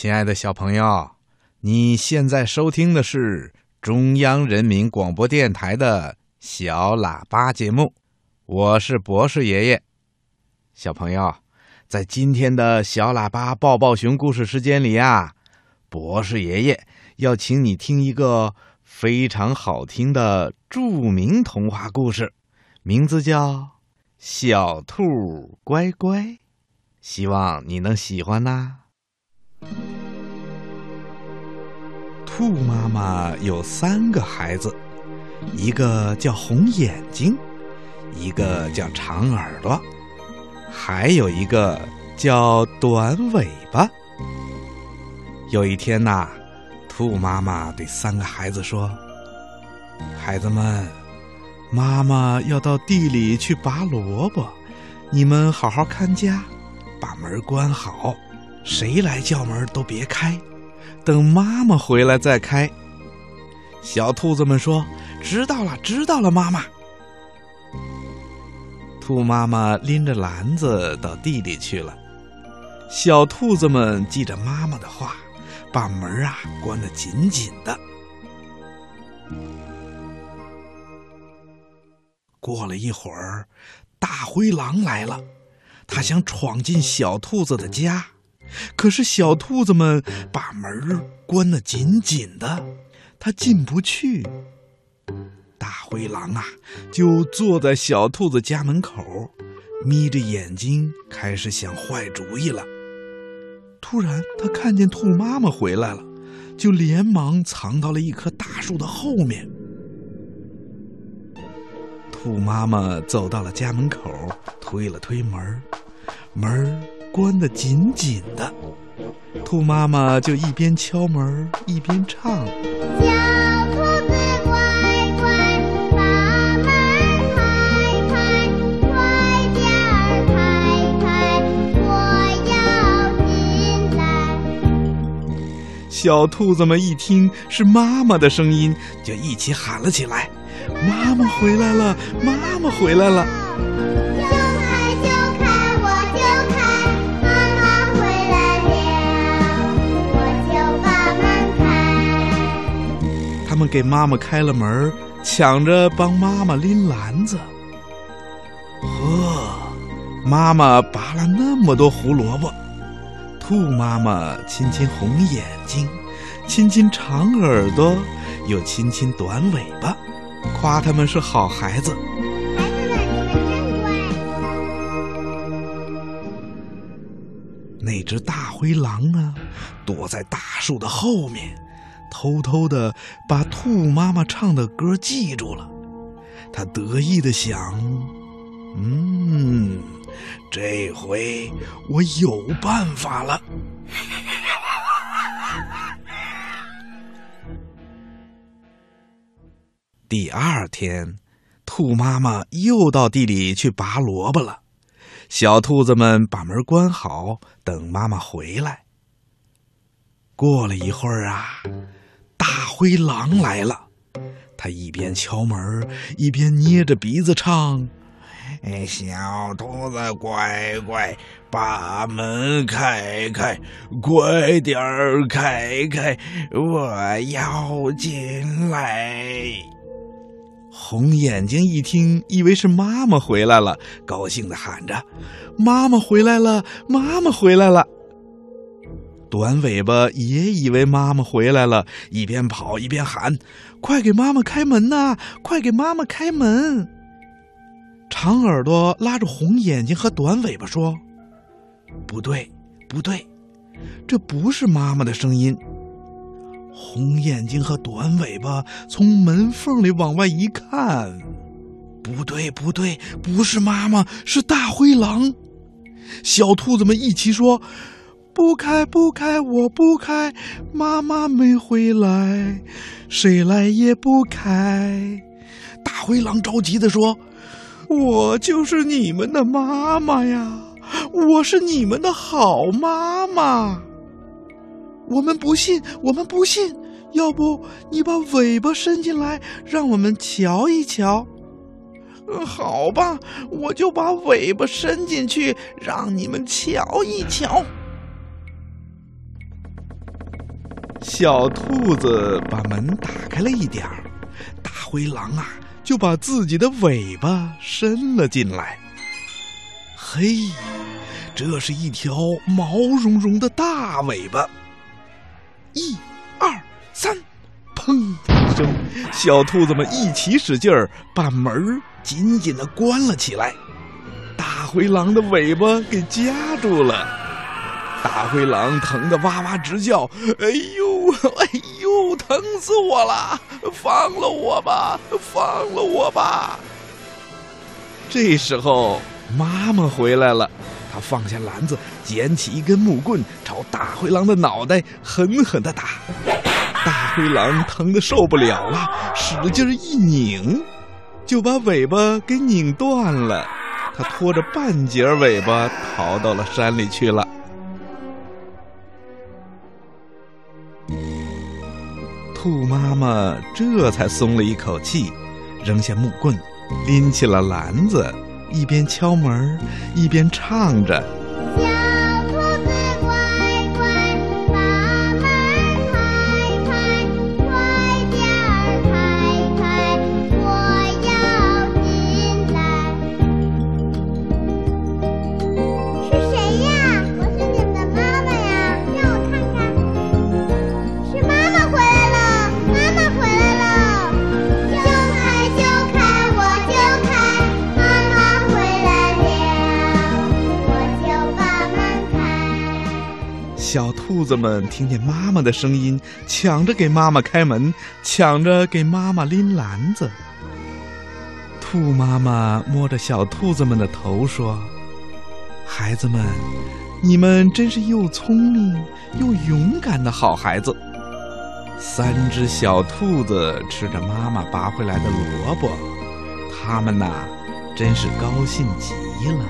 亲爱的小朋友，你现在收听的是中央人民广播电台的小喇叭节目，我是博士爷爷。小朋友，在今天的小喇叭抱抱熊故事时间里啊，博士爷爷要请你听一个非常好听的著名童话故事，名字叫《小兔乖乖》，希望你能喜欢呐、兔妈妈有三个孩子，一个叫红眼睛，一个叫长耳朵，还有一个叫短尾巴。有一天呐、兔妈妈对三个孩子说：“孩子们，妈妈要到地里去拔萝卜，你们好好看家，把门关好，谁来叫门都别开。”等妈妈回来再开。小兔子们说：“知道了，知道了，妈妈。”兔妈妈拎着篮子到地里去了。小兔子们记着妈妈的话，把门啊关得紧紧的。过了一会儿，大灰狼来了，他想闯进小兔子的家。可是小兔子们把门关得紧紧的，它进不去。大灰狼啊，就坐在小兔子家门口，眯着眼睛开始想坏主意了。突然，它看见兔妈妈回来了，就连忙藏到了一棵大树的后面。兔妈妈走到了家门口，推了推门，门关得紧紧的，兔妈妈就一边敲门一边唱：“小兔子乖乖，把门开开，快点儿开开，我要进来。”小兔子们一听是妈妈的声音，就一起喊了起来：“妈妈回来了！妈妈回来了！”们给妈妈开了门，抢着帮妈妈拎篮子。呵，妈妈拔了那么多胡萝卜，兔妈妈亲亲红眼睛，亲亲长耳朵，又亲亲短尾巴，夸他们是好孩子。孩子们，你们真乖。那只大灰狼呢，躲在大树的后面，偷偷的把兔妈妈唱的歌记住了。他得意的想：“嗯，这回我有办法了。”第二天，兔妈妈又到地里去拔萝卜了。小兔子们把门关好，等妈妈回来。过了一会儿啊，灰狼来了，他一边敲门，一边捏着鼻子唱：“哎，小兔子乖乖，把门开开，快点儿开开，我要进来。”红眼睛一听，以为是妈妈回来了，高兴的喊着：“妈妈回来了！妈妈回来了！”短尾巴也以为妈妈回来了，一边跑一边喊：“快给妈妈开门呐！快给妈妈开门！”长耳朵拉着红眼睛和短尾巴说：“不对，不对，这不是妈妈的声音。”红眼睛和短尾巴从门缝里往外一看，不对，不对，不是妈妈，是大灰狼。小兔子们一起说：“不开，不开，我不开，妈妈没回来，谁来也不开。”大灰狼着急的说：“我就是你们的妈妈呀，我是你们的好妈妈。”我们不信，我们不信。要不你把尾巴伸进来，让我们瞧一瞧。嗯，好吧，我就把尾巴伸进去，让你们瞧一瞧。小兔子把门打开了一点儿，大灰狼啊就把自己的尾巴伸了进来。嘿，这是一条毛茸茸的大尾巴。一、二、三，砰的一声，小兔子们一起使劲儿，把门紧紧的关了起来。大灰狼的尾巴给夹住了，大灰狼疼得哇哇直叫：“哎呦，哎呦，疼死我了！放了我吧，放了我吧！”这时候，妈妈回来了，她放下篮子，捡起一根木棍，朝大灰狼的脑袋狠狠的打。大灰狼疼得受不了了，使劲一拧，就把尾巴给拧断了。他拖着半截尾巴逃到了山里去了。兔妈妈这才松了一口气，扔下木棍，拎起了篮子，一边敲门，一边唱着。兔子们听见妈妈的声音，抢着给妈妈开门，抢着给妈妈拎篮子。兔妈妈摸着小兔子们的头说：“孩子们，你们真是又聪明又勇敢的好孩子。”三只小兔子吃着妈妈拔回来的萝卜，它们呐，真是高兴极了。